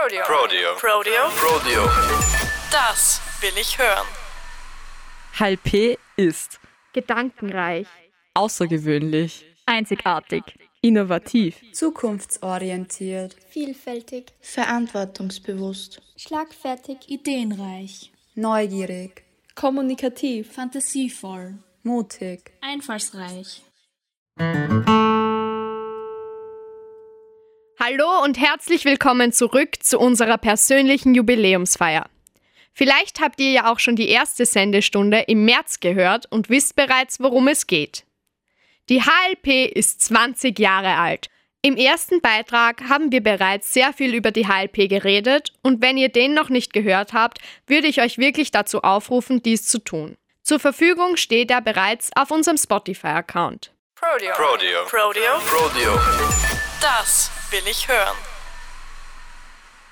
Rodeo. Rodeo. Rodeo. Rodeo. Das will ich hören. Halb P ist Gedankenreich. außergewöhnlich, Einzigartig. innovativ, zukunftsorientiert, Vielfältig, verantwortungsbewusst, schlagfertig, ideenreich, neugierig, Kommunikativ. fantasievoll, mutig. einfallsreich. Hallo und herzlich willkommen zurück zu unserer persönlichen Jubiläumsfeier. Vielleicht habt ihr ja auch schon die erste Sendestunde im März gehört und wisst bereits, worum es geht. Die HLP ist 20 Jahre alt. Im ersten Beitrag haben wir bereits sehr viel über die HLP geredet und wenn ihr den noch nicht gehört habt, würde ich euch wirklich dazu aufrufen, dies zu tun. Zur Verfügung steht er bereits auf unserem Spotify-Account. Rodeo. Rodeo. Rodeo. Rodeo. Das will ich hören.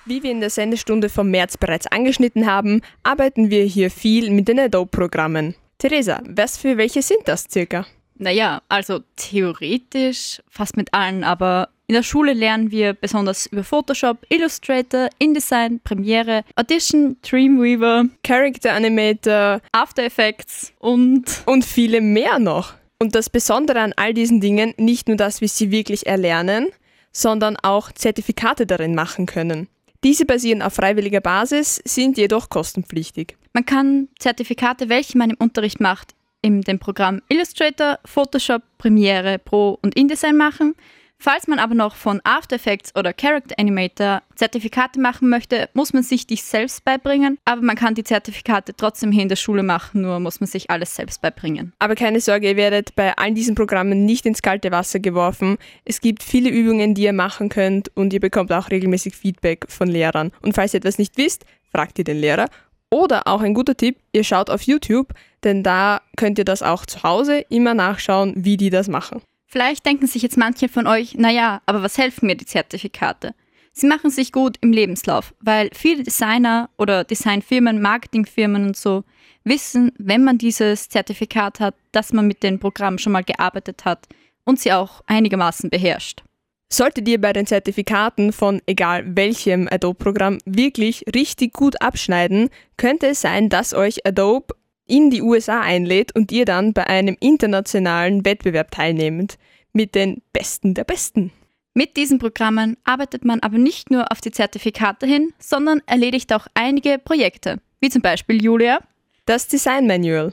Wie wir in der Sendestunde vom März bereits angeschnitten haben, arbeiten wir hier viel mit den Adobe-Programmen. Theresa, was für welche sind das circa? Naja, also theoretisch fast mit allen, aber in der Schule lernen wir besonders über Photoshop, Illustrator, InDesign, Premiere, Audition, Dreamweaver, Character Animator After Effects und und viele mehr noch. Und das Besondere an all diesen Dingen nicht nur, dass wir sie wirklich erlernen, sondern auch Zertifikate darin machen können. Diese basieren auf freiwilliger Basis, sind jedoch kostenpflichtig. man kann Zertifikate, welche man im Unterricht macht, in dem Programm Illustrator, Photoshop, Premiere Pro und InDesign machen. Falls man aber noch von After Effects oder Character Animator Zertifikate machen möchte, muss man sich dies selbst beibringen, aber man kann die Zertifikate trotzdem hier in der Schule machen, nur muss man sich alles selbst beibringen. Aber keine Sorge, ihr werdet bei all diesen Programmen nicht ins kalte Wasser geworfen. Es gibt viele Übungen, die ihr machen könnt und ihr bekommt auch regelmäßig Feedback von Lehrern. Und falls ihr etwas nicht wisst, fragt ihr den Lehrer. Oder auch ein guter Tipp, ihr schaut auf YouTube, denn da könnt ihr das auch zu Hause immer nachschauen, wie die das machen. Vielleicht denken sich jetzt manche von euch, naja, aber was helfen mir die Zertifikate? Sie machen sich gut im Lebenslauf, weil viele Designer oder Designfirmen, Marketingfirmen und so wissen, wenn man dieses Zertifikat hat, dass man mit den Programmen schon mal gearbeitet hat und sie auch einigermaßen beherrscht. Solltet ihr bei den Zertifikaten von egal welchem Adobe-Programm wirklich richtig gut abschneiden, könnte es sein, dass euch Adobe in die USA einlädt und ihr dann bei einem internationalen Wettbewerb teilnehmt. Mit den Besten der Besten. Mit diesen Programmen arbeitet man aber nicht nur auf die Zertifikate hin, sondern erledigt auch einige Projekte, wie zum Beispiel Julia. Das Design Manual.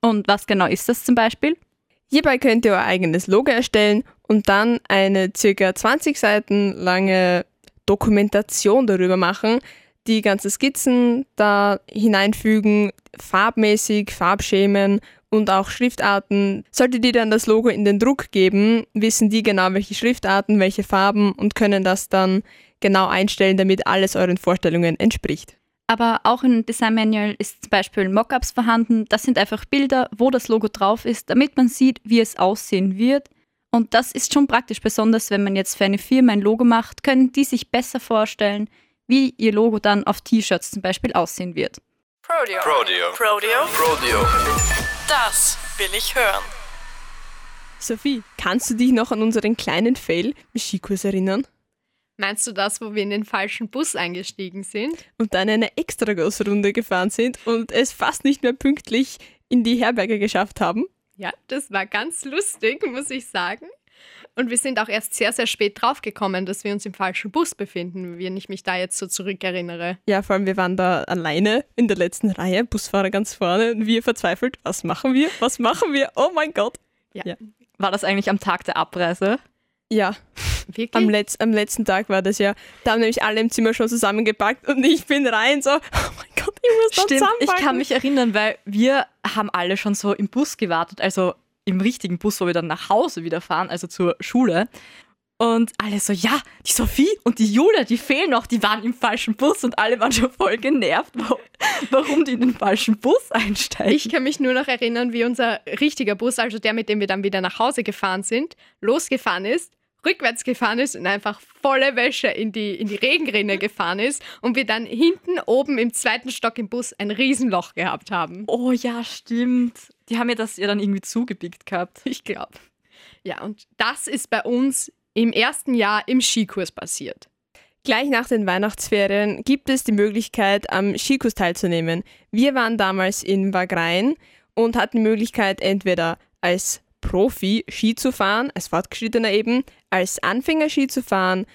Und was genau ist das zum Beispiel? Hierbei könnt ihr euer eigenes Logo erstellen und dann eine circa 20 Seiten lange Dokumentation darüber machen, die ganzen Skizzen da hineinfügen, farbmäßig, Farbschemen und auch Schriftarten. Solltet ihr dann das Logo in den Druck geben, wissen die genau, welche Schriftarten, welche Farben und können das dann genau einstellen, damit alles euren Vorstellungen entspricht. Aber auch im Design Manual ist zum Beispiel Mockups vorhanden. Das sind einfach Bilder, wo das Logo drauf ist, damit man sieht, wie es aussehen wird. Und das ist schon praktisch, besonders wenn man jetzt für eine Firma ein Logo macht, können die sich besser vorstellen, wie ihr Logo dann auf T-Shirts zum Beispiel aussehen wird. Rodeo. Rodeo. Rodeo. Rodeo. Das will ich hören. Sophie, kannst du dich noch an unseren kleinen Fail im Skikurs erinnern? Meinst du das, wo wir in den falschen Bus eingestiegen sind? Und dann eine Extragrossrunde gefahren sind und es fast nicht mehr pünktlich in die Herberge geschafft haben? Ja, das war ganz lustig, muss ich sagen. Und wir sind auch erst sehr, sehr spät draufgekommen, dass wir uns im falschen Bus befinden, wenn ich mich da jetzt so zurückerinnere. Ja, vor allem wir waren da alleine in der letzten Reihe, Busfahrer ganz vorne und wir verzweifelt. Was machen wir? Was machen wir? Oh mein Gott. Ja. War das eigentlich am Tag der Abreise? Ja, Wirklich? am, Letz-, am letzten Tag war das ja. Da haben nämlich alle im Zimmer schon zusammengepackt und ich bin rein so, oh mein Gott, ich muss da Stimmt, ich kann mich erinnern, weil wir haben alle schon so im Bus gewartet, also im richtigen Bus, wo wir dann nach Hause wieder fahren, also zur Schule. Und alle so, ja, die Sophie und die Julia, die fehlen noch, die waren im falschen Bus und alle waren schon voll genervt, warum die in den falschen Bus einsteigen. Ich kann mich nur noch erinnern, wie unser richtiger Bus, also der, mit dem wir dann wieder nach Hause gefahren sind, losgefahren ist, rückwärts gefahren ist und einfach volle Wäsche in die, in die Regenrinne gefahren ist und wir dann hinten oben im zweiten Stock im Bus ein Riesenloch gehabt haben. oh ja, stimmt. Die haben ja das ja dann irgendwie zugepickt gehabt. Ich glaube. Ja, und das ist bei uns im ersten Jahr im Skikurs passiert. Gleich nach den Weihnachtsferien gibt es die Möglichkeit, am Skikurs teilzunehmen. Wir waren damals in Wagrein und hatten die Möglichkeit, entweder als Profi Ski zu fahren, als Fortgeschrittener eben, als Anfänger Ski zu fahren,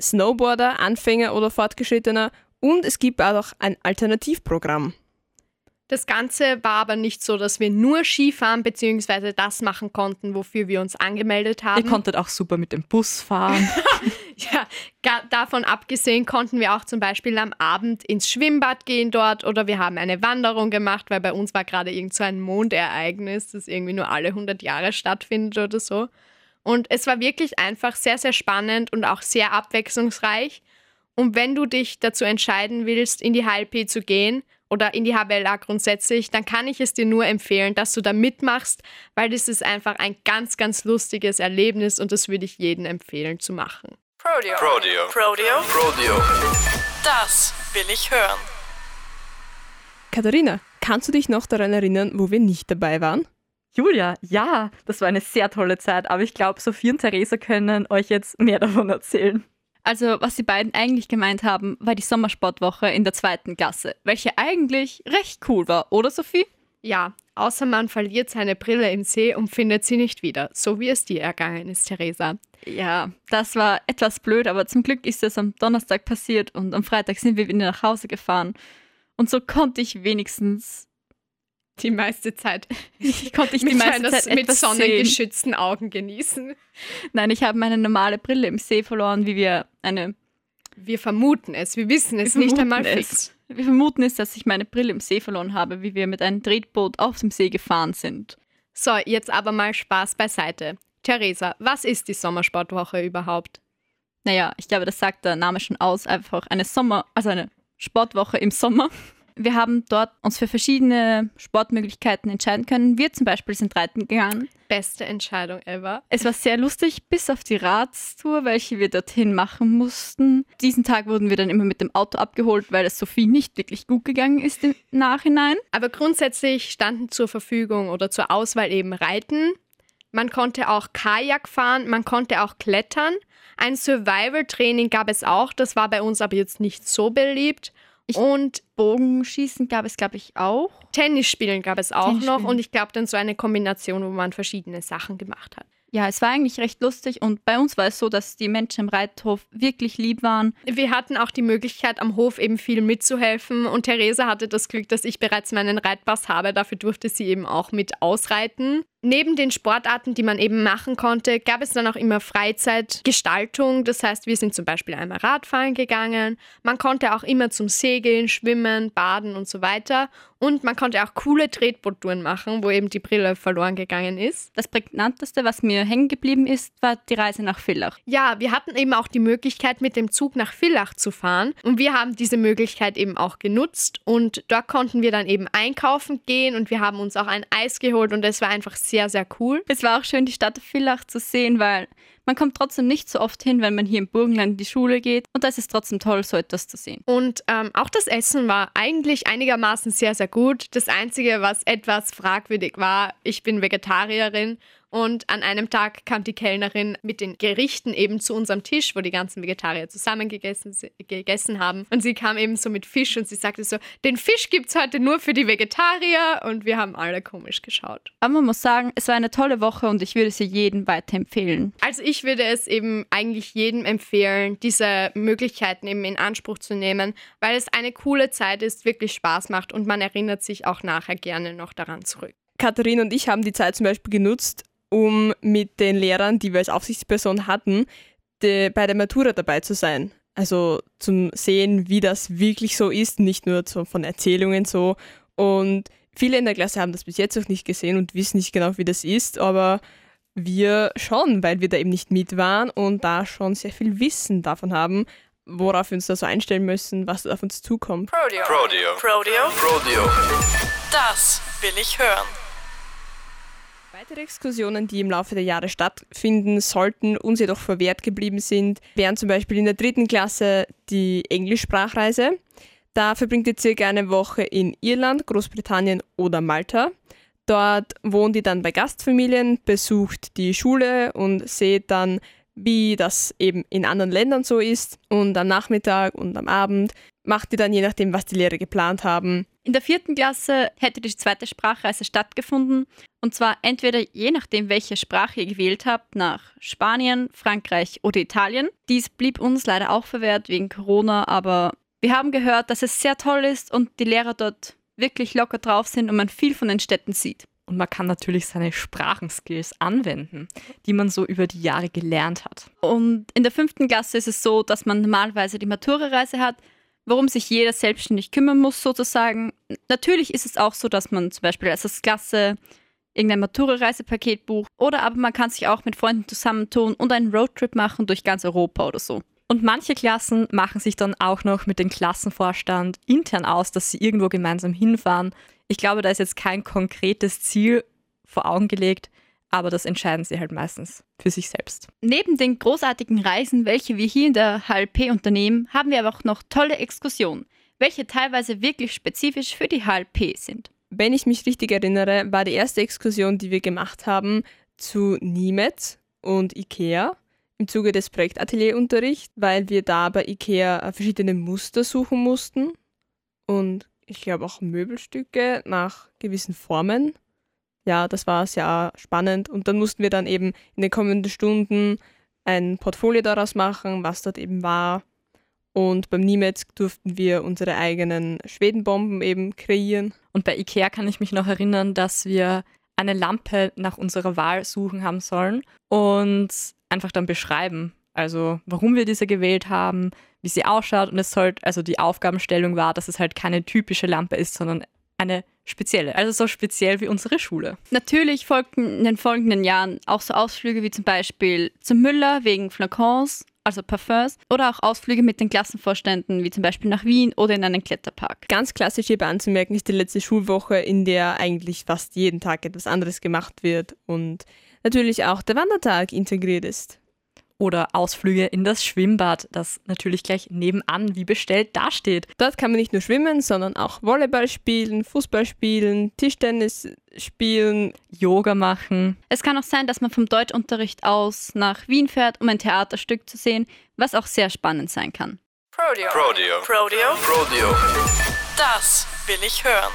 Snowboarder, Anfänger oder Fortgeschrittener und es gibt auch ein Alternativprogramm. Das Ganze war aber nicht so, dass wir nur Skifahren bzw. das machen konnten, wofür wir uns angemeldet haben. Ihr konntet auch super mit dem Bus fahren. ja, davon abgesehen konnten wir auch zum Beispiel am Abend ins Schwimmbad gehen dort oder wir haben eine Wanderung gemacht, weil bei uns war gerade irgend so ein Mondereignis, das irgendwie nur alle 100 Jahre stattfindet oder so. Und es war wirklich einfach sehr, sehr spannend und auch sehr abwechslungsreich. Und wenn du dich dazu entscheiden willst, in die HLP zu gehen, oder in die HBLA grundsätzlich, dann kann ich es dir nur empfehlen, dass du da mitmachst, weil das ist einfach ein ganz, ganz lustiges Erlebnis und das würde ich jedem empfehlen zu machen. Prodeo. Prodeo. Prodeo. Prodeo. Das will ich hören. Katharina, kannst du dich noch daran erinnern, wo wir nicht dabei waren? Julia, ja, das war eine sehr tolle Zeit, aber ich glaube, Sophie und Theresa können euch jetzt mehr davon erzählen. Also, was die beiden eigentlich gemeint haben, war die Sommersportwoche in der zweiten Klasse, welche eigentlich recht cool war, oder Sophie? Ja, außer man verliert seine Brille im See und findet sie nicht wieder, so wie es dir ergangen ist, Theresa. Ja, das war etwas blöd, aber zum Glück ist es am Donnerstag passiert und am Freitag sind wir wieder nach Hause gefahren. Und so konnte ich wenigstens die meiste Zeit. Ich konnte ich die meiste Zeit mit sonnengeschützten sehen. Augen genießen. Nein, ich habe meine normale Brille im See verloren, wie wir eine. Wir vermuten es, wir wissen es wir nicht einmal es. fix. Wir vermuten es, dass ich meine Brille im See verloren habe, wie wir mit einem Tretboot auf dem See gefahren sind. So, jetzt aber mal Spaß beiseite. Theresa, was ist die Sommersportwoche überhaupt? Naja, ich glaube, das sagt der Name schon aus. Einfach eine Sommer, also eine Sportwoche im Sommer. Wir haben dort uns für verschiedene Sportmöglichkeiten entscheiden können. Wir zum Beispiel sind reiten gegangen. Beste Entscheidung ever. Es war sehr lustig, bis auf die Radstour, welche wir dorthin machen mussten. Diesen Tag wurden wir dann immer mit dem Auto abgeholt, weil es Sophie nicht wirklich gut gegangen ist im Nachhinein. Aber grundsätzlich standen zur Verfügung oder zur Auswahl eben Reiten. Man konnte auch Kajak fahren, man konnte auch klettern. Ein Survival-Training gab es auch, das war bei uns aber jetzt nicht so beliebt. Ich und Bogenschießen gab es, glaube ich, auch. Tennisspielen gab es auch noch und ich glaube dann so eine Kombination, wo man verschiedene Sachen gemacht hat. Ja, es war eigentlich recht lustig und bei uns war es so, dass die Menschen im Reithof wirklich lieb waren. Wir hatten auch die Möglichkeit, am Hof eben viel mitzuhelfen und Theresa hatte das Glück, dass ich bereits meinen Reitpass habe. Dafür durfte sie eben auch mit ausreiten. Neben den Sportarten, die man eben machen konnte, gab es dann auch immer Freizeitgestaltung. Das heißt, wir sind zum Beispiel einmal Radfahren gegangen. Man konnte auch immer zum Segeln, Schwimmen, Baden und so weiter. Und man konnte auch coole Tretboottouren machen, wo eben die Brille verloren gegangen ist. Das prägnanteste, was mir hängen geblieben ist, war die Reise nach Villach. Ja, wir hatten eben auch die Möglichkeit, mit dem Zug nach Villach zu fahren. Und wir haben diese Möglichkeit eben auch genutzt. Und dort konnten wir dann eben einkaufen gehen und wir haben uns auch ein Eis geholt und es war einfach sehr sehr, sehr cool. Es war auch schön, die Stadt Villach zu sehen, weil man kommt trotzdem nicht so oft hin, wenn man hier im Burgenland in die Schule geht. Und das ist trotzdem toll, so etwas zu sehen. Und ähm, auch das Essen war eigentlich einigermaßen sehr, sehr gut. Das Einzige, was etwas fragwürdig war, ich bin Vegetarierin und an einem Tag kam die Kellnerin mit den Gerichten eben zu unserem Tisch, wo die ganzen Vegetarier zusammen gegessen, gegessen haben. Und sie kam eben so mit Fisch und sie sagte so, den Fisch gibt es heute nur für die Vegetarier. Und wir haben alle komisch geschaut. Aber man muss sagen, es war eine tolle Woche und ich würde sie jedem weiterempfehlen. Also ich würde es eben eigentlich jedem empfehlen, diese Möglichkeiten eben in Anspruch zu nehmen, weil es eine coole Zeit ist, wirklich Spaß macht und man erinnert sich auch nachher gerne noch daran zurück. Katharina und ich haben die Zeit zum Beispiel genutzt, um mit den Lehrern, die wir als Aufsichtsperson hatten, de, bei der Matura dabei zu sein. Also zum Sehen, wie das wirklich so ist, nicht nur zu, von Erzählungen so. Und viele in der Klasse haben das bis jetzt auch nicht gesehen und wissen nicht genau, wie das ist, aber wir schon, weil wir da eben nicht mit waren und da schon sehr viel Wissen davon haben, worauf wir uns da so einstellen müssen, was auf uns zukommt. Prodeo. Prodeo. Prodeo. Prodeo. Das will ich hören. Weitere Exkursionen, die im Laufe der Jahre stattfinden sollten, uns jedoch verwehrt geblieben sind, wären zum Beispiel in der dritten Klasse die Englischsprachreise. Da verbringt ihr circa eine Woche in Irland, Großbritannien oder Malta. Dort wohnt ihr dann bei Gastfamilien, besucht die Schule und seht dann, wie das eben in anderen Ländern so ist. Und am Nachmittag und am Abend macht ihr dann je nachdem, was die Lehrer geplant haben. In der vierten Klasse hätte die zweite Sprachreise stattgefunden. Und zwar entweder je nachdem, welche Sprache ihr gewählt habt, nach Spanien, Frankreich oder Italien. Dies blieb uns leider auch verwehrt wegen Corona, aber wir haben gehört, dass es sehr toll ist und die Lehrer dort wirklich locker drauf sind und man viel von den Städten sieht. Und man kann natürlich seine Sprachenskills anwenden, die man so über die Jahre gelernt hat. Und in der fünften Klasse ist es so, dass man normalerweise die Matura-Reise hat, worum sich jeder selbstständig kümmern muss, sozusagen. Natürlich ist es auch so, dass man zum Beispiel als Klasse irgendein Matura-Reisepaket bucht oder aber man kann sich auch mit Freunden zusammentun und einen Roadtrip machen durch ganz Europa oder so. Und manche Klassen machen sich dann auch noch mit dem Klassenvorstand intern aus, dass sie irgendwo gemeinsam hinfahren. Ich glaube, da ist jetzt kein konkretes Ziel vor Augen gelegt, aber das entscheiden sie halt meistens für sich selbst. Neben den großartigen Reisen, welche wir hier in der HLP unternehmen, haben wir aber auch noch tolle Exkursionen, welche teilweise wirklich spezifisch für die HLP sind. Wenn ich mich richtig erinnere, war die erste Exkursion, die wir gemacht haben, zu Niemetz und Ikea im Zuge des Projektatelierunterrichts, weil wir da bei IKEA verschiedene Muster suchen mussten und ich glaube auch Möbelstücke nach gewissen Formen. Ja, das war sehr spannend und dann mussten wir dann eben in den kommenden Stunden ein Portfolio daraus machen, was dort eben war. Und beim Niemetz durften wir unsere eigenen Schwedenbomben eben kreieren. Und bei IKEA kann ich mich noch erinnern, dass wir eine Lampe nach unserer Wahl suchen haben sollen. Und einfach dann beschreiben. Also warum wir diese gewählt haben, wie sie ausschaut und es soll, also die Aufgabenstellung war, dass es halt keine typische Lampe ist, sondern eine spezielle, also so speziell wie unsere Schule. Natürlich folgten in den folgenden Jahren auch so Ausflüge wie zum Beispiel zum Müller wegen Flakons, also Parfums, oder auch Ausflüge mit den Klassenvorständen, wie zum Beispiel nach Wien oder in einen Kletterpark. Ganz klassisch hierbei anzumerken ist die letzte Schulwoche, in der eigentlich fast jeden Tag etwas anderes gemacht wird und natürlich auch der Wandertag integriert ist. Oder Ausflüge in das Schwimmbad, das natürlich gleich nebenan wie bestellt dasteht. Dort kann man nicht nur schwimmen, sondern auch Volleyball spielen, Fußball spielen, Tischtennis spielen, Yoga machen. Es kann auch sein, dass man vom Deutschunterricht aus nach Wien fährt, um ein Theaterstück zu sehen, was auch sehr spannend sein kann. Prodeo. Prodeo. Prodeo. Prodeo. Das will ich hören.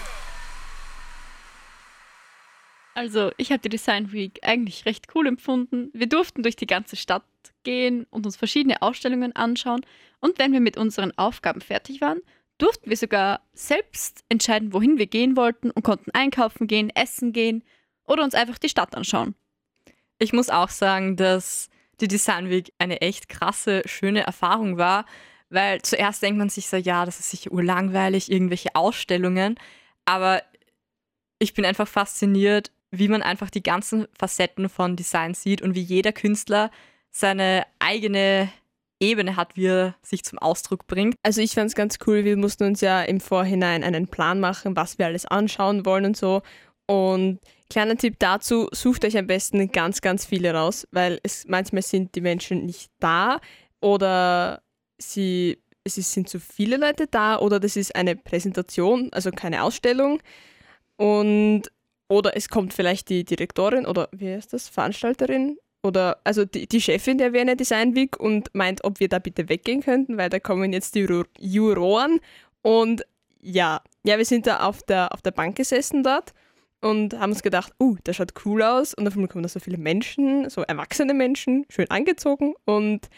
Also, ich habe die Design Week eigentlich recht cool empfunden. Wir durften durch die ganze Stadt gehen und uns verschiedene Ausstellungen anschauen. Und wenn wir mit unseren Aufgaben fertig waren, durften wir sogar selbst entscheiden, wohin wir gehen wollten und konnten einkaufen gehen, essen gehen oder uns einfach die Stadt anschauen. Ich muss auch sagen, dass die Design Week eine echt krasse, schöne Erfahrung war, weil zuerst denkt man sich so, ja, das ist sicher urlangweilig, irgendwelche Ausstellungen, aber ich bin einfach fasziniert, wie man einfach die ganzen Facetten von Design sieht und wie jeder Künstler seine eigene Ebene hat, wie er sich zum Ausdruck bringt. Also ich fand es ganz cool, wir mussten uns ja im Vorhinein einen Plan machen, was wir alles anschauen wollen und so. Und kleiner Tipp dazu, sucht euch am besten ganz, ganz viele raus, weil es manchmal sind die Menschen nicht da oder sie, es sind zu viele Leute da oder das ist eine Präsentation, also keine Ausstellung. Und oder es kommt vielleicht die Direktorin oder wie heißt das, Veranstalterin oder also die, die Chefin der Wiener Design Week und meint, ob wir da bitte weggehen könnten, weil da kommen jetzt die Juroren. Und ja, ja, wir sind da auf der, auf der Bank gesessen dort und haben uns gedacht, uh, das schaut cool aus. Und auf einmal kommen da so viele Menschen, so erwachsene Menschen, schön angezogen. Und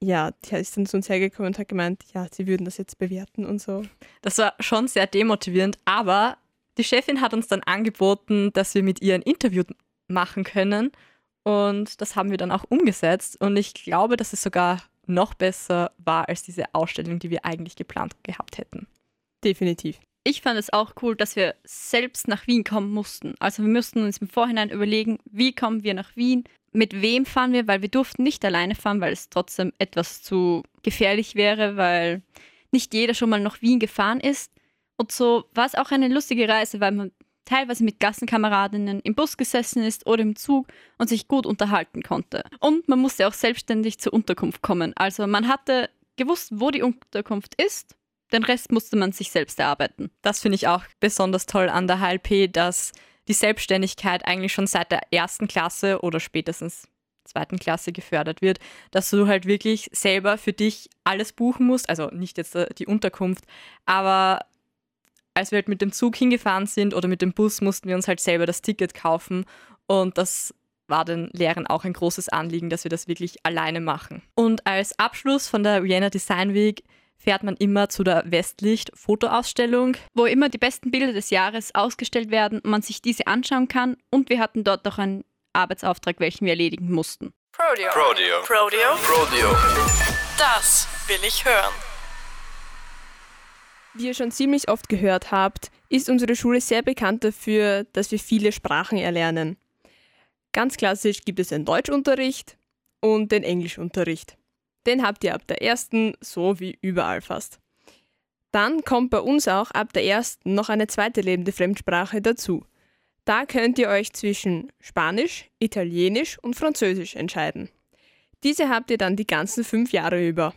ja, die ist dann zu uns hergekommen und hat gemeint, ja, sie würden das jetzt bewerten und so. Das war schon sehr demotivierend, aber die Chefin hat uns dann angeboten, dass wir mit ihr ein Interview machen können. Und das haben wir dann auch umgesetzt. Und ich glaube, dass es sogar noch besser war als diese Ausstellung, die wir eigentlich geplant gehabt hätten. Definitiv. Ich fand es auch cool, dass wir selbst nach Wien kommen mussten. Also wir mussten uns im Vorhinein überlegen, wie kommen wir nach Wien, mit wem fahren wir, weil wir durften nicht alleine fahren, weil es trotzdem etwas zu gefährlich wäre, weil nicht jeder schon mal nach Wien gefahren ist. Und so war es auch eine lustige Reise, weil man teilweise mit Gassenkameradinnen im Bus gesessen ist oder im Zug und sich gut unterhalten konnte. Und man musste auch selbstständig zur Unterkunft kommen. Also man hatte gewusst, wo die Unterkunft ist. Den Rest musste man sich selbst erarbeiten. Das finde ich auch besonders toll an der HLP, dass die Selbstständigkeit eigentlich schon seit der ersten Klasse oder spätestens zweiten Klasse gefördert wird, dass du halt wirklich selber für dich alles buchen musst, also nicht jetzt äh, die Unterkunft, aber als wir halt mit dem Zug hingefahren sind oder mit dem Bus, mussten wir uns halt selber das Ticket kaufen und das war den Lehrern auch ein großes Anliegen, dass wir das wirklich alleine machen. Und als Abschluss von der Vienna Design Week fährt man immer zu der Westlicht Fotoausstellung, wo immer die besten Bilder des Jahres ausgestellt werden und man sich diese anschauen kann. Und wir hatten dort auch einen Arbeitsauftrag, welchen wir erledigen mussten. Prodeo. Prodeo. Prodeo. Prodeo. Das will ich hören. Wie ihr schon ziemlich oft gehört habt, ist unsere Schule sehr bekannt dafür, dass wir viele Sprachen erlernen. Ganz klassisch gibt es den Deutschunterricht und den Englischunterricht. Den habt ihr ab der ersten, so wie überall fast. Dann kommt bei uns auch ab der ersten noch eine zweite lebende Fremdsprache dazu. Da könnt ihr euch zwischen Spanisch, Italienisch und Französisch entscheiden. Diese habt ihr dann die ganzen fünf Jahre über.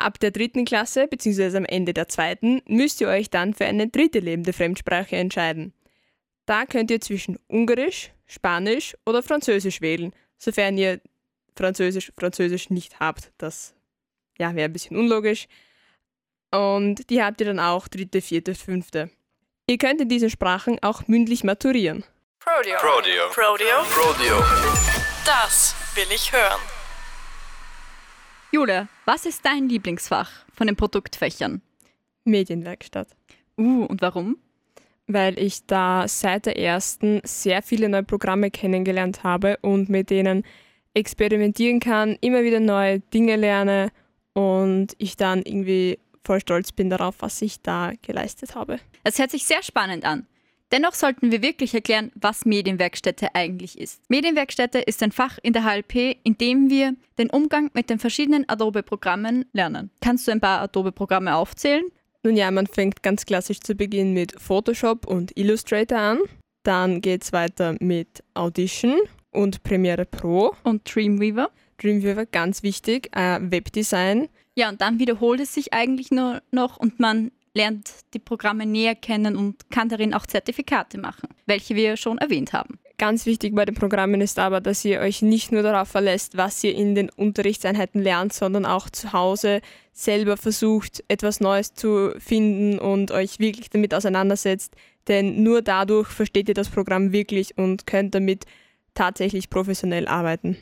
Ab der dritten Klasse bzw. am Ende der zweiten müsst ihr euch dann für eine dritte lebende Fremdsprache entscheiden. Da könnt ihr zwischen Ungarisch, Spanisch oder Französisch wählen, sofern ihr Französisch, Französisch nicht habt. Das ja, wäre ein bisschen unlogisch. Und die habt ihr dann auch dritte, vierte, fünfte. Ihr könnt in diesen Sprachen auch mündlich maturieren. Prodeo. Prodeo. Prodeo. Prodeo. Das will ich hören. Jule, was ist dein Lieblingsfach von den Produktfächern? Medienwerkstatt. Uh, und warum? Weil ich da seit der ersten sehr viele neue Programme kennengelernt habe und mit denen experimentieren kann, immer wieder neue Dinge lerne und ich dann irgendwie voll stolz bin darauf, was ich da geleistet habe. Es hört sich sehr spannend an. Dennoch sollten wir wirklich erklären, was Medienwerkstätte eigentlich ist. Medienwerkstätte ist ein Fach in der HLP, in dem wir den Umgang mit den verschiedenen Adobe-Programmen lernen. Kannst du ein paar Adobe-Programme aufzählen? Nun ja, man fängt ganz klassisch zu Beginn mit Photoshop und Illustrator an. Dann geht es weiter mit Audition und Premiere Pro. Und Dreamweaver. Dreamweaver, ganz wichtig. Äh, Webdesign. Ja, und dann wiederholt es sich eigentlich nur noch und man lernt die Programme näher kennen und kann darin auch Zertifikate machen, welche wir schon erwähnt haben. Ganz wichtig bei den Programmen ist aber, dass ihr euch nicht nur darauf verlässt, was ihr in den Unterrichtseinheiten lernt, sondern auch zu Hause selber versucht, etwas Neues zu finden und euch wirklich damit auseinandersetzt. Denn nur dadurch versteht ihr das Programm wirklich und könnt damit tatsächlich professionell arbeiten.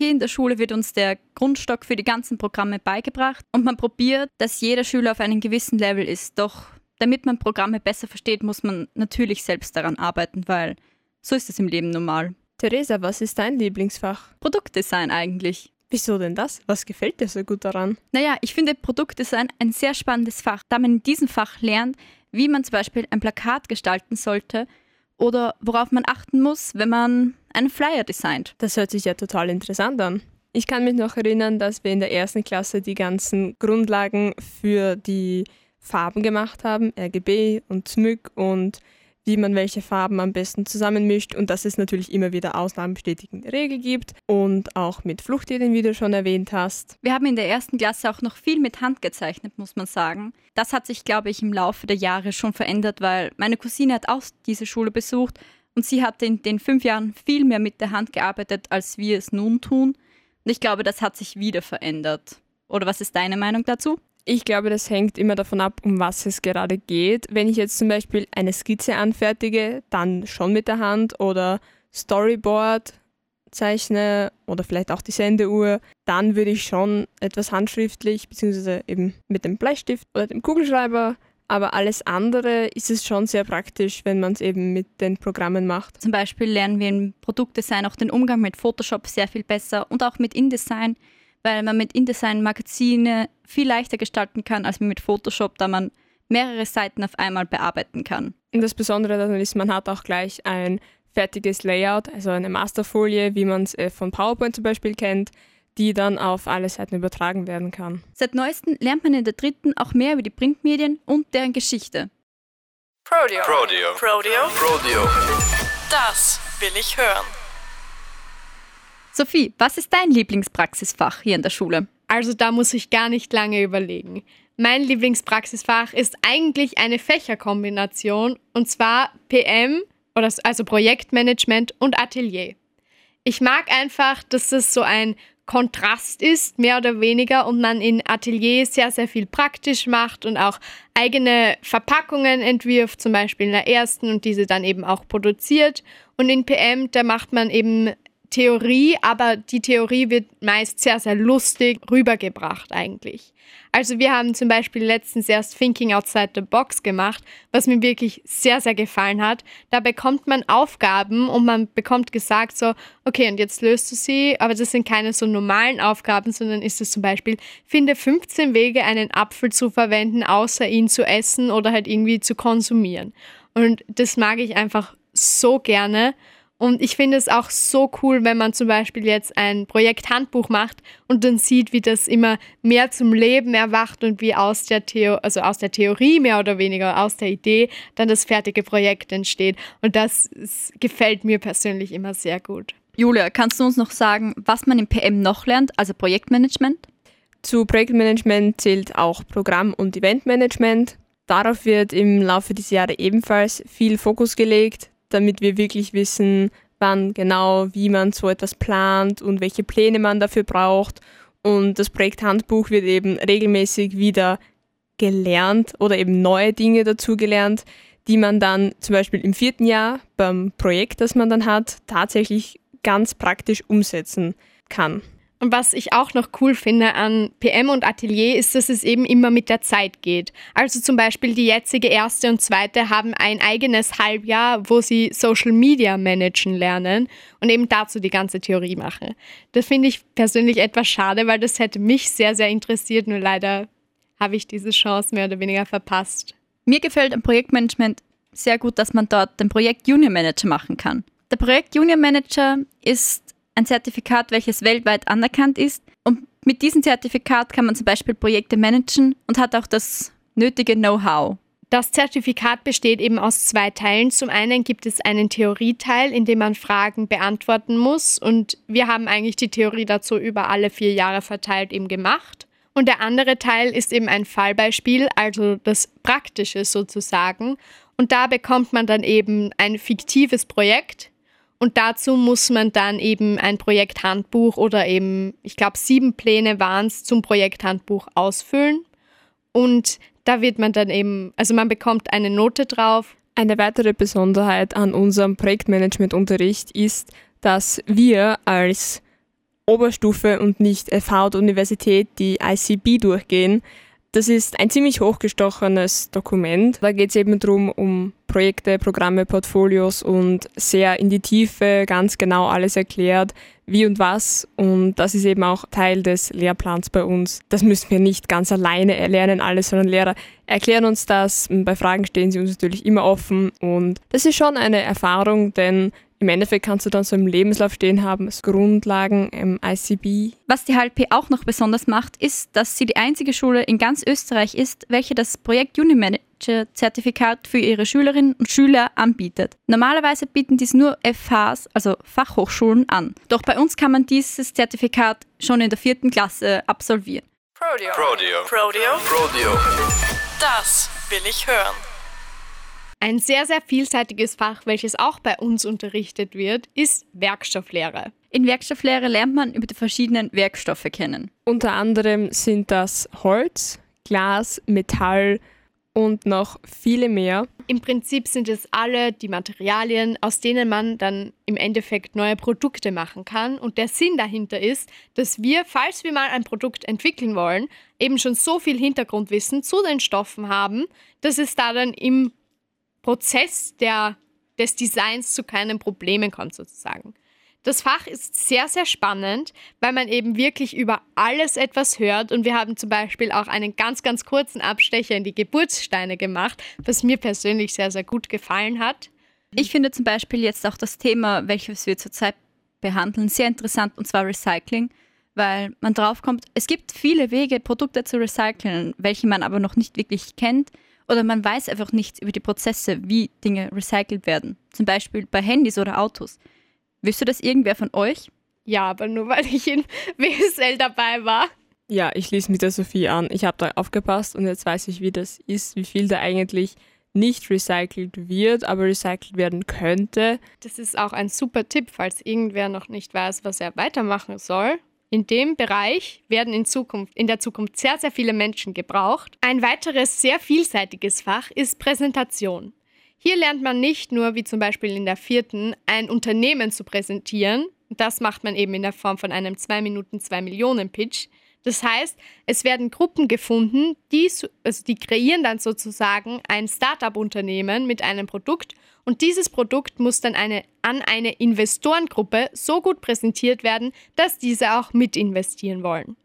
Hier in der Schule wird uns der Grundstock für die ganzen Programme beigebracht und man probiert, dass jeder Schüler auf einem gewissen Level ist. Doch damit man Programme besser versteht, muss man natürlich selbst daran arbeiten, weil so ist es im Leben normal. Theresa, was ist dein Lieblingsfach? Produktdesign eigentlich. Wieso denn das? Was gefällt dir so gut daran? Naja, ich finde Produktdesign ein sehr spannendes Fach, da man in diesem Fach lernt, wie man zum Beispiel ein Plakat gestalten sollte oder worauf man achten muss, wenn man einen Flyer designt. Das hört sich ja total interessant an. Ich kann mich noch erinnern, dass wir in der ersten Klasse die ganzen Grundlagen für die Farben gemacht haben, RGB und SMYK und wie man welche Farben am besten zusammenmischt und dass es natürlich immer wieder Ausnahmen bestätigende Regeln gibt und auch mit Fluchtideen, wie du schon erwähnt hast. Wir haben in der ersten Klasse auch noch viel mit Hand gezeichnet, muss man sagen. Das hat sich, glaube ich, im Laufe der Jahre schon verändert, weil meine Cousine hat auch diese Schule besucht und sie hat in den fünf Jahren viel mehr mit der Hand gearbeitet, als wir es nun tun. Und ich glaube, das hat sich wieder verändert. Oder was ist deine Meinung dazu? Ich glaube, das hängt immer davon ab, um was es gerade geht. Wenn ich jetzt zum Beispiel eine Skizze anfertige, dann schon mit der Hand oder Storyboard zeichne oder vielleicht auch die Sendeuhr, dann würde ich schon etwas handschriftlich bzw. eben mit dem Bleistift oder dem Kugelschreiber. Aber alles andere ist es schon sehr praktisch, wenn man es eben mit den Programmen macht. Zum Beispiel lernen wir im Produktdesign auch den Umgang mit Photoshop sehr viel besser und auch mit InDesign weil man mit InDesign Magazine viel leichter gestalten kann als mit Photoshop, da man mehrere Seiten auf einmal bearbeiten kann. Und das Besondere daran ist, man hat auch gleich ein fertiges Layout, also eine Masterfolie, wie man es äh, von PowerPoint zum Beispiel kennt, die dann auf alle Seiten übertragen werden kann. Seit neuestem lernt man in der dritten auch mehr über die Printmedien und deren Geschichte. Prodeo. Prodeo. Prodeo. Prodeo. Das will ich hören. Sophie, was ist dein Lieblingspraxisfach hier in der Schule? Also da muss ich gar nicht lange überlegen. Mein Lieblingspraxisfach ist eigentlich eine Fächerkombination und zwar PM, oder also Projektmanagement und Atelier. Ich mag einfach, dass das so ein Kontrast ist, mehr oder weniger, und man in Atelier sehr, sehr viel praktisch macht und auch eigene Verpackungen entwirft, zum Beispiel in der ersten und diese dann eben auch produziert. Und in PM, da macht man eben Theorie, aber die Theorie wird meist sehr, sehr lustig rübergebracht eigentlich. Also wir haben zum Beispiel letztens erst Thinking Outside the Box gemacht, was mir wirklich sehr, sehr gefallen hat. Da bekommt man Aufgaben und man bekommt gesagt so, okay, und jetzt löst du sie, aber das sind keine so normalen Aufgaben, sondern ist es zum Beispiel, finde 15 Wege, einen Apfel zu verwenden, außer ihn zu essen oder halt irgendwie zu konsumieren. Und das mag ich einfach so gerne. Und ich finde es auch so cool, wenn man zum Beispiel jetzt ein Projekthandbuch macht und dann sieht, wie das immer mehr zum Leben erwacht und wie aus der, Theo also aus der Theorie mehr oder weniger, aus der Idee, dann das fertige Projekt entsteht. Und das gefällt mir persönlich immer sehr gut. Julia, kannst du uns noch sagen, was man im PM noch lernt, also Projektmanagement? Zu Projektmanagement zählt auch Programm- und Eventmanagement. Darauf wird im Laufe des Jahres ebenfalls viel Fokus gelegt damit wir wirklich wissen, wann genau, wie man so etwas plant und welche Pläne man dafür braucht. Und das Projekthandbuch wird eben regelmäßig wieder gelernt oder eben neue Dinge dazu gelernt, die man dann zum Beispiel im vierten Jahr beim Projekt, das man dann hat, tatsächlich ganz praktisch umsetzen kann. Und was ich auch noch cool finde an PM und Atelier ist, dass es eben immer mit der Zeit geht. Also zum Beispiel die jetzige erste und zweite haben ein eigenes Halbjahr, wo sie Social Media managen lernen und eben dazu die ganze Theorie machen. Das finde ich persönlich etwas schade, weil das hätte mich sehr, sehr interessiert, nur leider habe ich diese Chance mehr oder weniger verpasst. Mir gefällt am Projektmanagement sehr gut, dass man dort den Projekt Junior Manager machen kann. Der Projekt Junior Manager ist ein Zertifikat, welches weltweit anerkannt ist. Und mit diesem Zertifikat kann man zum Beispiel Projekte managen und hat auch das nötige Know-how. Das Zertifikat besteht eben aus zwei Teilen. Zum einen gibt es einen Theorieteil, in dem man Fragen beantworten muss. Und wir haben eigentlich die Theorie dazu über alle vier Jahre verteilt eben gemacht. Und der andere Teil ist eben ein Fallbeispiel, also das Praktische sozusagen. Und da bekommt man dann eben ein fiktives Projekt, und dazu muss man dann eben ein Projekthandbuch oder eben, ich glaube, sieben Pläne waren es zum Projekthandbuch ausfüllen. Und da wird man dann eben, also man bekommt eine Note drauf. Eine weitere Besonderheit an unserem Projektmanagementunterricht ist, dass wir als Oberstufe und nicht FH oder Universität die ICB durchgehen. Das ist ein ziemlich hochgestochenes Dokument. Da geht es eben darum, um Projekte, Programme, Portfolios und sehr in die Tiefe ganz genau alles erklärt, wie und was. Und das ist eben auch Teil des Lehrplans bei uns. Das müssen wir nicht ganz alleine erlernen, alles, sondern Lehrer erklären uns das. Bei Fragen stehen sie uns natürlich immer offen. Und das ist schon eine Erfahrung, denn im Endeffekt kannst du dann so im Lebenslauf stehen haben, als Grundlagen im ICB. Was die HLP auch noch besonders macht, ist, dass sie die einzige Schule in ganz Österreich ist, welche das Projekt Unimanager-Zertifikat für ihre Schülerinnen und Schüler anbietet. Normalerweise bieten dies nur FHs, also Fachhochschulen, an. Doch bei uns kann man dieses Zertifikat schon in der vierten Klasse absolvieren. Prodeo. Prodeo. Prodeo. Prodeo. Das will ich hören. Ein sehr, sehr vielseitiges Fach, welches auch bei uns unterrichtet wird, ist Werkstofflehre. In Werkstofflehre lernt man über die verschiedenen Werkstoffe kennen. Unter anderem sind das Holz, Glas, Metall und noch viele mehr. Im Prinzip sind es alle die Materialien, aus denen man dann im Endeffekt neue Produkte machen kann. Und der Sinn dahinter ist, dass wir, falls wir mal ein Produkt entwickeln wollen, eben schon so viel Hintergrundwissen zu den Stoffen haben, dass es da dann im Prozess der, des Designs zu keinen Problemen kommt sozusagen. Das Fach ist sehr, sehr spannend, weil man eben wirklich über alles etwas hört und wir haben zum Beispiel auch einen ganz, ganz kurzen Abstecher in die Geburtssteine gemacht, was mir persönlich sehr, sehr gut gefallen hat. Ich finde zum Beispiel jetzt auch das Thema, welches wir zurzeit behandeln, sehr interessant und zwar Recycling, weil man draufkommt, es gibt viele Wege, Produkte zu recyceln, welche man aber noch nicht wirklich kennt oder man weiß einfach nichts über die Prozesse, wie Dinge recycelt werden. Zum Beispiel bei Handys oder Autos. Wüsste das irgendwer von euch? Ja, aber nur weil ich in WSL dabei war. Ja, ich schließe mit der Sophie an. Ich habe da aufgepasst und jetzt weiß ich, wie das ist, wie viel da eigentlich nicht recycelt wird, aber recycelt werden könnte. Das ist auch ein super Tipp, falls irgendwer noch nicht weiß, was er weitermachen soll. In dem Bereich werden in, Zukunft, in der Zukunft sehr, sehr viele Menschen gebraucht. Ein weiteres sehr vielseitiges Fach ist Präsentation. Hier lernt man nicht nur, wie zum Beispiel in der vierten, ein Unternehmen zu präsentieren. Das macht man eben in der Form von einem 2 Minuten 2 Millionen Pitch. Das heißt, es werden Gruppen gefunden, die, also die kreieren dann sozusagen ein Startup-Unternehmen mit einem Produkt und dieses Produkt muss dann eine, an eine Investorengruppe so gut präsentiert werden, dass diese auch mitinvestieren wollen.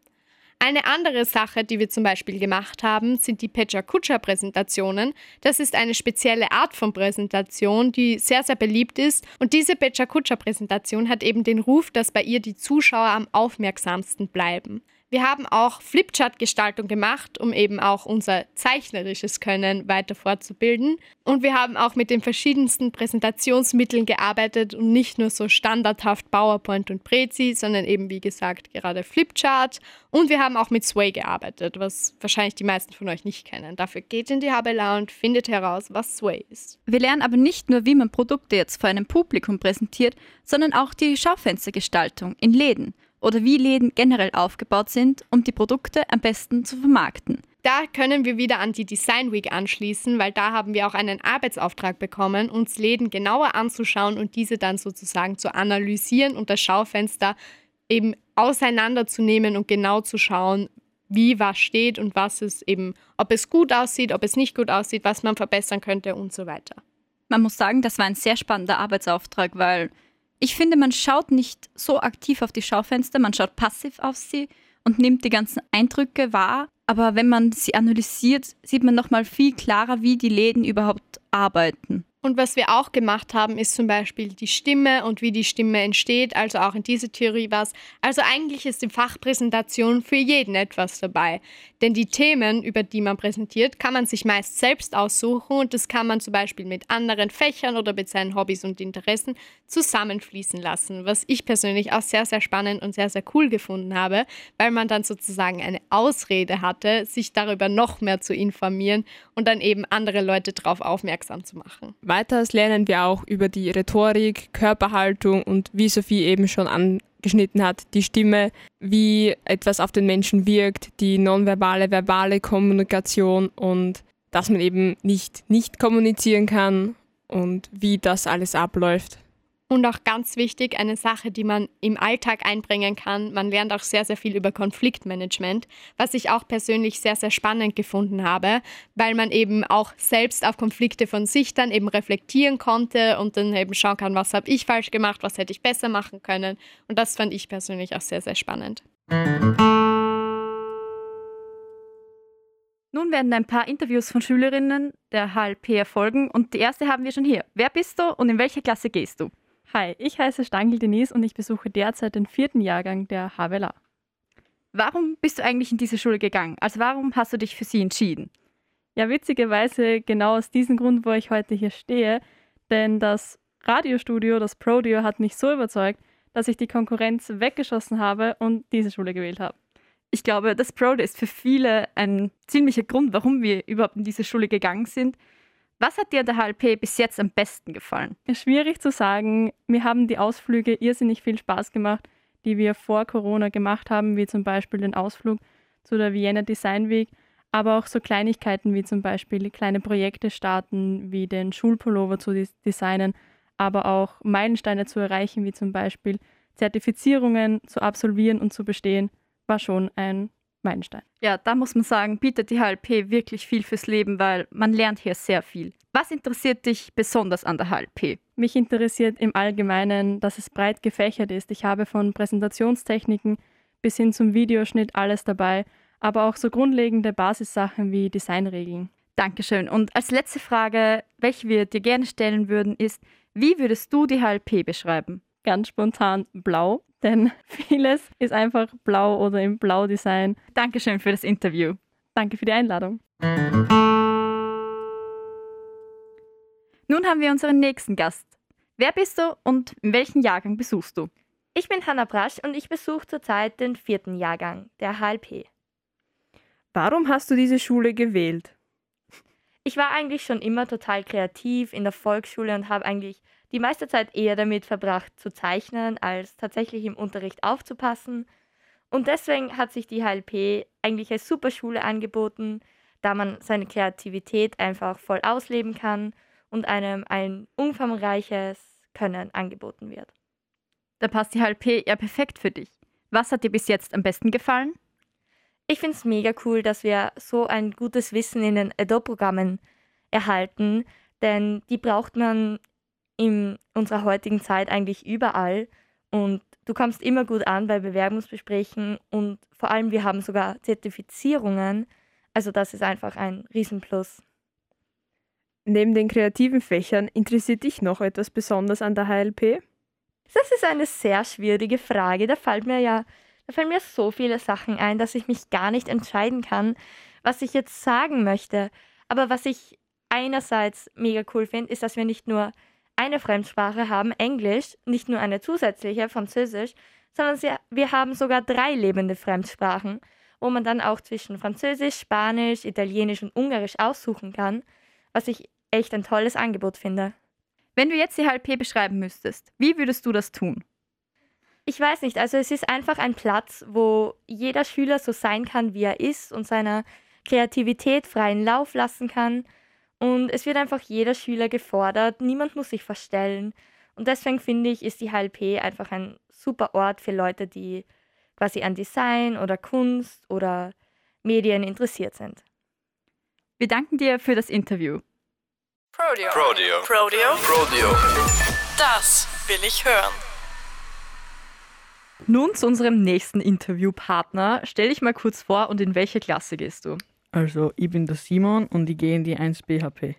Eine andere Sache, die wir zum Beispiel gemacht haben, sind die Pecha-Kutscher-Präsentationen. Das ist eine spezielle Art von Präsentation, die sehr, sehr beliebt ist. Und diese Pecha-Kutscher-Präsentation hat eben den Ruf, dass bei ihr die Zuschauer am aufmerksamsten bleiben. Wir haben auch Flipchart-Gestaltung gemacht, um eben auch unser zeichnerisches Können weiter fortzubilden. Und wir haben auch mit den verschiedensten Präsentationsmitteln gearbeitet und nicht nur so standardhaft PowerPoint und Prezi, sondern eben wie gesagt gerade Flipchart. Und wir haben auch mit Sway gearbeitet, was wahrscheinlich die meisten von euch nicht kennen. Dafür geht in die Habela und findet heraus, was Sway ist. Wir lernen aber nicht nur, wie man Produkte jetzt vor einem Publikum präsentiert, sondern auch die Schaufenstergestaltung in Läden oder wie Läden generell aufgebaut sind, um die Produkte am besten zu vermarkten. Da können wir wieder an die Design Week anschließen, weil da haben wir auch einen Arbeitsauftrag bekommen, uns Läden genauer anzuschauen und diese dann sozusagen zu analysieren und das Schaufenster eben auseinanderzunehmen und genau zu schauen, wie was steht und was es eben, ob es gut aussieht, ob es nicht gut aussieht, was man verbessern könnte und so weiter. Man muss sagen, das war ein sehr spannender Arbeitsauftrag, weil ich finde, man schaut nicht so aktiv auf die Schaufenster, man schaut passiv auf sie und nimmt die ganzen Eindrücke wahr. Aber wenn man sie analysiert, sieht man nochmal viel klarer, wie die Läden überhaupt arbeiten. Und was wir auch gemacht haben, ist zum Beispiel die Stimme und wie die Stimme entsteht. Also auch in diese Theorie war es. Also eigentlich ist die Fachpräsentation für jeden etwas dabei. Denn die Themen, über die man präsentiert, kann man sich meist selbst aussuchen und das kann man zum Beispiel mit anderen Fächern oder mit seinen Hobbys und Interessen zusammenfließen lassen. Was ich persönlich auch sehr, sehr spannend und sehr, sehr cool gefunden habe, weil man dann sozusagen eine Ausrede hatte, sich darüber noch mehr zu informieren und dann eben andere Leute darauf aufmerksam zu machen. Weiters lernen wir auch über die Rhetorik, Körperhaltung und wie Sophie eben schon angeschnitten hat, die Stimme, wie etwas auf den Menschen wirkt, die nonverbale, verbale Kommunikation und dass man eben nicht nicht kommunizieren kann und wie das alles abläuft. Und auch ganz wichtig, eine Sache, die man im Alltag einbringen kann. Man lernt auch sehr, sehr viel über Konfliktmanagement, was ich auch persönlich sehr, sehr spannend gefunden habe, weil man eben auch selbst auf Konflikte von sich dann eben reflektieren konnte und dann eben schauen kann, was habe ich falsch gemacht, was hätte ich besser machen können. Und das fand ich persönlich auch sehr, sehr spannend. Nun werden ein paar Interviews von Schülerinnen der HLP erfolgen und die erste haben wir schon hier. Wer bist du und in welche Klasse gehst du? Hi, ich heiße Stangl Denise und ich besuche derzeit den vierten Jahrgang der HWLA. Warum bist du eigentlich in diese Schule gegangen? Also warum hast du dich für sie entschieden? Ja, witzigerweise genau aus diesem Grund, wo ich heute hier stehe, denn das Radiostudio, das Prodio, hat mich so überzeugt, dass ich die Konkurrenz weggeschossen habe und diese Schule gewählt habe. Ich glaube, das Prodio ist für viele ein ziemlicher Grund, warum wir überhaupt in diese Schule gegangen sind, was hat dir an der HLP bis jetzt am besten gefallen? Schwierig zu sagen. Mir haben die Ausflüge irrsinnig viel Spaß gemacht, die wir vor Corona gemacht haben, wie zum Beispiel den Ausflug zu der Vienna Design Week, aber auch so Kleinigkeiten wie zum Beispiel kleine Projekte starten, wie den Schulpullover zu designen, aber auch Meilensteine zu erreichen, wie zum Beispiel Zertifizierungen zu absolvieren und zu bestehen, war schon ein Meilenstein. Ja, da muss man sagen, bietet die HLP wirklich viel fürs Leben, weil man lernt hier sehr viel. Was interessiert dich besonders an der HLP? Mich interessiert im Allgemeinen, dass es breit gefächert ist. Ich habe von Präsentationstechniken bis hin zum Videoschnitt alles dabei, aber auch so grundlegende Basissachen wie Designregeln. Dankeschön. Und als letzte Frage, welche wir dir gerne stellen würden, ist, wie würdest du die HLP beschreiben? Ganz spontan blau denn vieles ist einfach blau oder im Blau-Design. Dankeschön für das Interview. Danke für die Einladung. Nun haben wir unseren nächsten Gast. Wer bist du und in welchen Jahrgang besuchst du? Ich bin Hanna Brasch und ich besuche zurzeit den vierten Jahrgang der HLP. Warum hast du diese Schule gewählt? Ich war eigentlich schon immer total kreativ in der Volksschule und habe eigentlich die meiste Zeit eher damit verbracht zu zeichnen, als tatsächlich im Unterricht aufzupassen. Und deswegen hat sich die HLP eigentlich als super Schule angeboten, da man seine Kreativität einfach voll ausleben kann und einem ein umfangreiches Können angeboten wird. Da passt die HLP ja perfekt für dich. Was hat dir bis jetzt am besten gefallen? Ich finde es mega cool, dass wir so ein gutes Wissen in den Adobe-Programmen erhalten, denn die braucht man in unserer heutigen Zeit eigentlich überall und du kommst immer gut an bei Bewerbungsgesprächen und vor allem wir haben sogar Zertifizierungen, also das ist einfach ein Riesenplus. Neben den kreativen Fächern interessiert dich noch etwas besonders an der HLP? Das ist eine sehr schwierige Frage. Da fällt mir ja, da fallen mir so viele Sachen ein, dass ich mich gar nicht entscheiden kann, was ich jetzt sagen möchte. Aber was ich einerseits mega cool finde, ist, dass wir nicht nur eine Fremdsprache haben, Englisch, nicht nur eine zusätzliche, Französisch, sondern wir haben sogar drei lebende Fremdsprachen, wo man dann auch zwischen Französisch, Spanisch, Italienisch und Ungarisch aussuchen kann, was ich echt ein tolles Angebot finde. Wenn du jetzt die HLP beschreiben müsstest, wie würdest du das tun? Ich weiß nicht, also es ist einfach ein Platz, wo jeder Schüler so sein kann, wie er ist und seiner Kreativität freien Lauf lassen kann. Und es wird einfach jeder Schüler gefordert, niemand muss sich verstellen. Und deswegen finde ich, ist die HLP einfach ein super Ort für Leute, die quasi an Design oder Kunst oder Medien interessiert sind. Wir danken dir für das Interview. Prodeo. Prodeo. Prodeo. Prodeo. Das will ich hören. Nun zu unserem nächsten Interviewpartner. Stell dich mal kurz vor und in welche Klasse gehst du? Also, ich bin der Simon und ich gehe in die 1 BHP.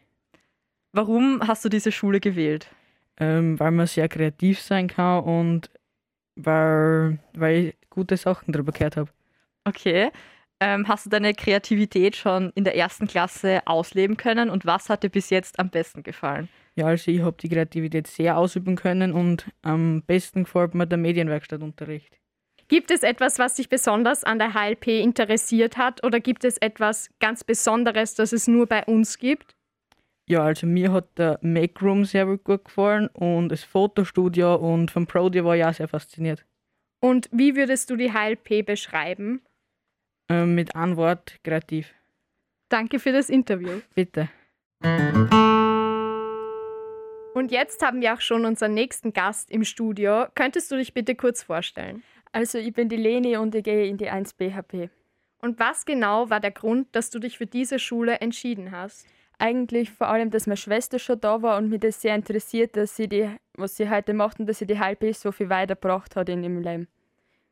Warum hast du diese Schule gewählt? Ähm, weil man sehr kreativ sein kann und weil, weil ich gute Sachen darüber gehört habe. Okay. Ähm, hast du deine Kreativität schon in der ersten Klasse ausleben können und was hat dir bis jetzt am besten gefallen? Ja, also ich habe die Kreativität sehr ausüben können und am besten gefällt mir der Medienwerkstattunterricht. Gibt es etwas, was dich besonders an der HLP interessiert hat oder gibt es etwas ganz Besonderes, das es nur bei uns gibt? Ja, also mir hat der Make Room sehr gut gefallen und das Fotostudio und vom Prodi war ich auch sehr fasziniert. Und wie würdest du die HLP beschreiben? Ähm, mit einem Wort kreativ. Danke für das Interview. Bitte. Und jetzt haben wir auch schon unseren nächsten Gast im Studio. Könntest du dich bitte kurz vorstellen? Also ich bin die Leni und ich gehe in die 1 BHP. Und was genau war der Grund, dass du dich für diese Schule entschieden hast? Eigentlich vor allem, dass meine Schwester schon da war und mich das sehr interessiert, dass sie die, was sie heute macht und dass sie die HLP so viel weitergebracht hat in ihrem Leben.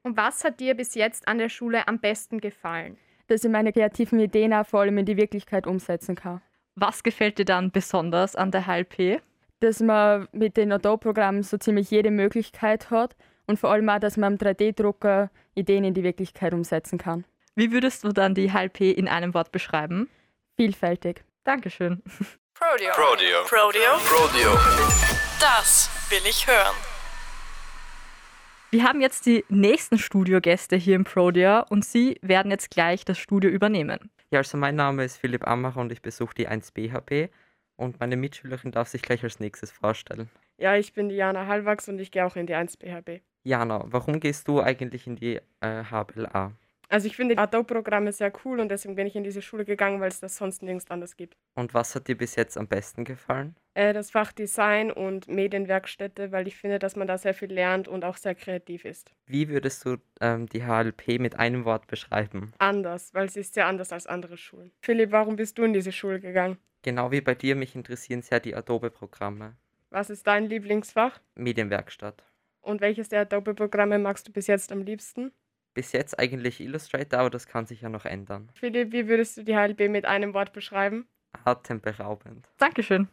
Und was hat dir bis jetzt an der Schule am besten gefallen? Dass ich meine kreativen Ideen auch vor allem in die Wirklichkeit umsetzen kann. Was gefällt dir dann besonders an der HLP? Dass man mit den Adobe-Programmen so ziemlich jede Möglichkeit hat und vor allem auch, dass man am 3D-Drucker Ideen in die Wirklichkeit umsetzen kann. Wie würdest du dann die HLP in einem Wort beschreiben? Vielfältig. Dankeschön. Prodeo. Prodeo. Prodeo. Prodeo. Das will ich hören. Wir haben jetzt die nächsten Studiogäste hier im Prodia und sie werden jetzt gleich das Studio übernehmen. Ja, also mein Name ist Philipp Ammacher und ich besuche die 1 BHP und meine Mitschülerin darf sich gleich als nächstes vorstellen. Ja, ich bin Diana Hallwachs und ich gehe auch in die 1 BHP. Jana, warum gehst du eigentlich in die äh, HBLA? Also ich finde Adobe-Programme sehr cool und deswegen bin ich in diese Schule gegangen, weil es das sonst nirgends anders gibt. Und was hat dir bis jetzt am besten gefallen? Äh, das Fach Design und Medienwerkstätte, weil ich finde, dass man da sehr viel lernt und auch sehr kreativ ist. Wie würdest du ähm, die HLP mit einem Wort beschreiben? Anders, weil sie ist sehr anders als andere Schulen. Philipp, warum bist du in diese Schule gegangen? Genau wie bei dir, mich interessieren sehr die Adobe-Programme. Was ist dein Lieblingsfach? Medienwerkstatt. Und welches der Adobe-Programme magst du bis jetzt am liebsten? Bis jetzt eigentlich Illustrator, aber das kann sich ja noch ändern. Philipp, wie würdest du die HLB mit einem Wort beschreiben? Atemberaubend. Dankeschön.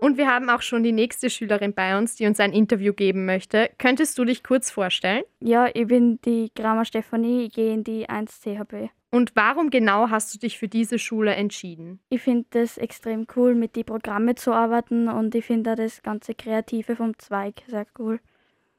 Und wir haben auch schon die nächste Schülerin bei uns, die uns ein Interview geben möchte. Könntest du dich kurz vorstellen? Ja, ich bin die Grammar Stefanie, ich gehe in die 1 CHB. Und warum genau hast du dich für diese Schule entschieden? Ich finde es extrem cool, mit den Programmen zu arbeiten und ich finde das ganze Kreative vom Zweig sehr cool.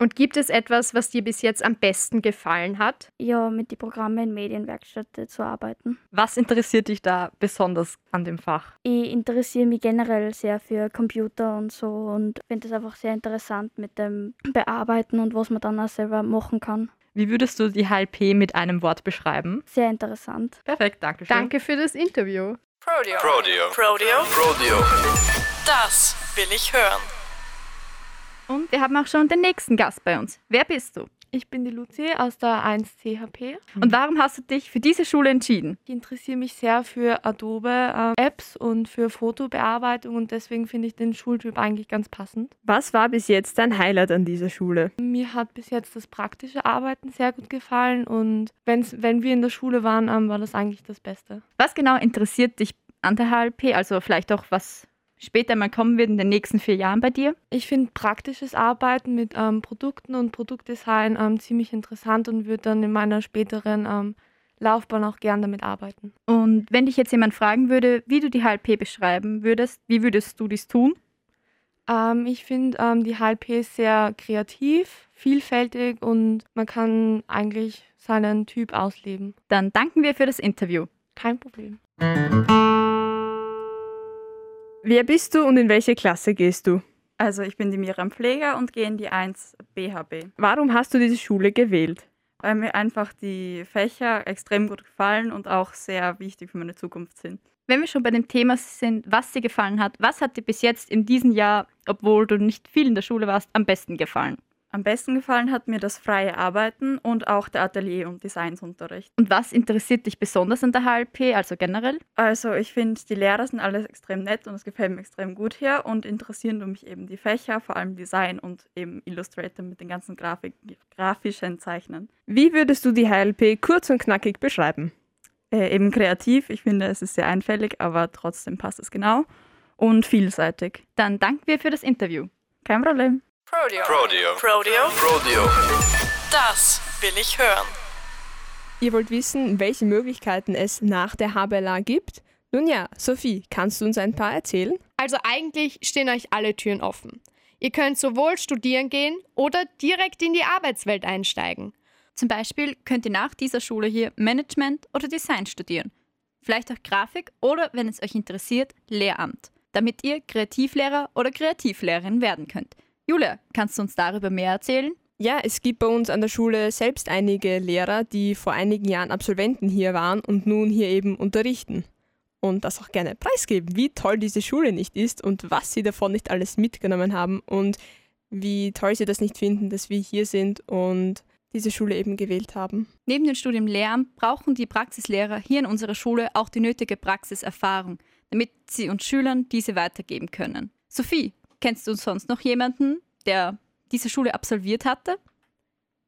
Und gibt es etwas, was dir bis jetzt am besten gefallen hat? Ja, mit den Programmen in Medienwerkstätte zu arbeiten. Was interessiert dich da besonders an dem Fach? Ich interessiere mich generell sehr für Computer und so und finde es einfach sehr interessant mit dem Bearbeiten und was man dann auch selber machen kann. Wie würdest du die HLP mit einem Wort beschreiben? Sehr interessant. Perfekt, danke schön. Danke für das Interview. Prodeo. Prodeo. Prodeo. Prodeo. Das will ich hören. Und wir haben auch schon den nächsten Gast bei uns. Wer bist du? Ich bin die Luzi aus der 1 CHP. Und warum hast du dich für diese Schule entschieden? Ich interessiere mich sehr für Adobe äh, Apps und für Fotobearbeitung und deswegen finde ich den Schultyp eigentlich ganz passend. Was war bis jetzt dein Highlight an dieser Schule? Mir hat bis jetzt das praktische Arbeiten sehr gut gefallen und wenn's, wenn wir in der Schule waren, ähm, war das eigentlich das Beste. Was genau interessiert dich an der HLP? Also vielleicht auch was später mal kommen wird in den nächsten vier Jahren bei dir? Ich finde praktisches Arbeiten mit ähm, Produkten und Produktdesign ähm, ziemlich interessant und würde dann in meiner späteren ähm, Laufbahn auch gern damit arbeiten. Und wenn dich jetzt jemand fragen würde, wie du die HLP beschreiben würdest, wie würdest du dies tun? Ähm, ich finde ähm, die HLP sehr kreativ, vielfältig und man kann eigentlich seinen Typ ausleben. Dann danken wir für das Interview. Kein Problem. Wer bist du und in welche Klasse gehst du? Also ich bin die Miriam Pfleger und gehe in die 1 BHB. Warum hast du diese Schule gewählt? Weil mir einfach die Fächer extrem gut gefallen und auch sehr wichtig für meine Zukunft sind. Wenn wir schon bei dem Thema sind, was dir gefallen hat, was hat dir bis jetzt in diesem Jahr, obwohl du nicht viel in der Schule warst, am besten gefallen? Am besten gefallen hat mir das freie Arbeiten und auch der Atelier- und Designsunterricht. Und was interessiert dich besonders an der HLP, also generell? Also ich finde, die Lehrer sind alle extrem nett und es gefällt mir extrem gut hier und interessieren mich eben die Fächer, vor allem Design und eben Illustrator mit den ganzen Grafik grafischen Zeichnen. Wie würdest du die HLP kurz und knackig beschreiben? Äh, eben kreativ, ich finde, es ist sehr einfällig, aber trotzdem passt es genau. Und vielseitig. Dann danken wir für das Interview. Kein Problem. Prodeo. Prodeo. Prodeo. Prodeo. Das will ich hören. Ihr wollt wissen, welche Möglichkeiten es nach der HBLA gibt? Nun ja, Sophie, kannst du uns ein paar erzählen? Also eigentlich stehen euch alle Türen offen. Ihr könnt sowohl studieren gehen oder direkt in die Arbeitswelt einsteigen. Zum Beispiel könnt ihr nach dieser Schule hier Management oder Design studieren. Vielleicht auch Grafik oder, wenn es euch interessiert, Lehramt, damit ihr Kreativlehrer oder Kreativlehrerin werden könnt. Julia, kannst du uns darüber mehr erzählen? Ja, es gibt bei uns an der Schule selbst einige Lehrer, die vor einigen Jahren Absolventen hier waren und nun hier eben unterrichten. Und das auch gerne preisgeben, wie toll diese Schule nicht ist und was sie davon nicht alles mitgenommen haben und wie toll sie das nicht finden, dass wir hier sind und diese Schule eben gewählt haben. Neben dem Studium Lehramt brauchen die Praxislehrer hier in unserer Schule auch die nötige Praxiserfahrung, damit sie uns Schülern diese weitergeben können. Sophie, kennst du sonst noch jemanden, der diese Schule absolviert hatte?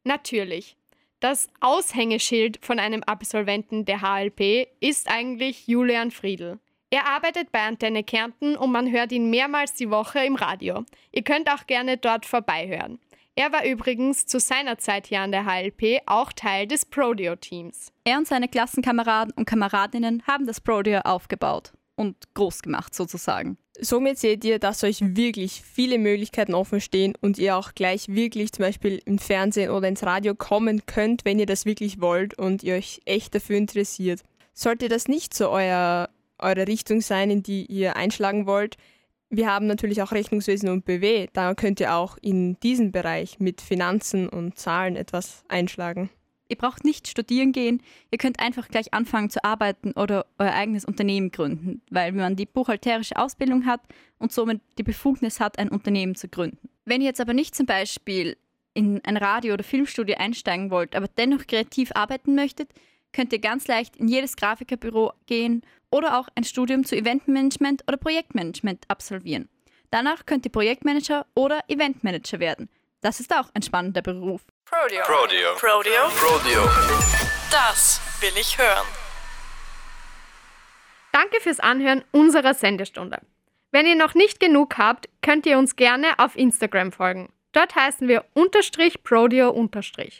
Natürlich. Das Aushängeschild von einem Absolventen der HLP ist eigentlich Julian Friedl. Er arbeitet bei Antenne Kärnten und man hört ihn mehrmals die Woche im Radio. Ihr könnt auch gerne dort vorbeihören. Er war übrigens zu seiner Zeit hier an der HLP auch Teil des Prodeo-Teams. Er und seine Klassenkameraden und Kameradinnen haben das Prodeo aufgebaut und groß gemacht sozusagen. Somit seht ihr, dass euch wirklich viele Möglichkeiten offen stehen und ihr auch gleich wirklich zum Beispiel im Fernsehen oder ins Radio kommen könnt, wenn ihr das wirklich wollt und ihr euch echt dafür interessiert. Sollte das nicht so euer, eure Richtung sein, in die ihr einschlagen wollt, wir haben natürlich auch Rechnungswesen und BW, da könnt ihr auch in diesem Bereich mit Finanzen und Zahlen etwas einschlagen. Ihr braucht nicht studieren gehen, ihr könnt einfach gleich anfangen zu arbeiten oder euer eigenes Unternehmen gründen, weil man die buchhalterische Ausbildung hat und somit die Befugnis hat, ein Unternehmen zu gründen. Wenn ihr jetzt aber nicht zum Beispiel in ein Radio- oder Filmstudio einsteigen wollt, aber dennoch kreativ arbeiten möchtet, könnt ihr ganz leicht in jedes Grafikerbüro gehen oder auch ein Studium zu Eventmanagement oder Projektmanagement absolvieren. Danach könnt ihr Projektmanager oder Eventmanager werden. Das ist auch ein spannender Beruf. Prodeo. Prodeo. Prodeo. Prodeo. Das will ich hören. Danke fürs Anhören unserer Sendestunde. Wenn ihr noch nicht genug habt, könnt ihr uns gerne auf Instagram folgen. Dort heißen wir unterstrich Prodeo unterstrich.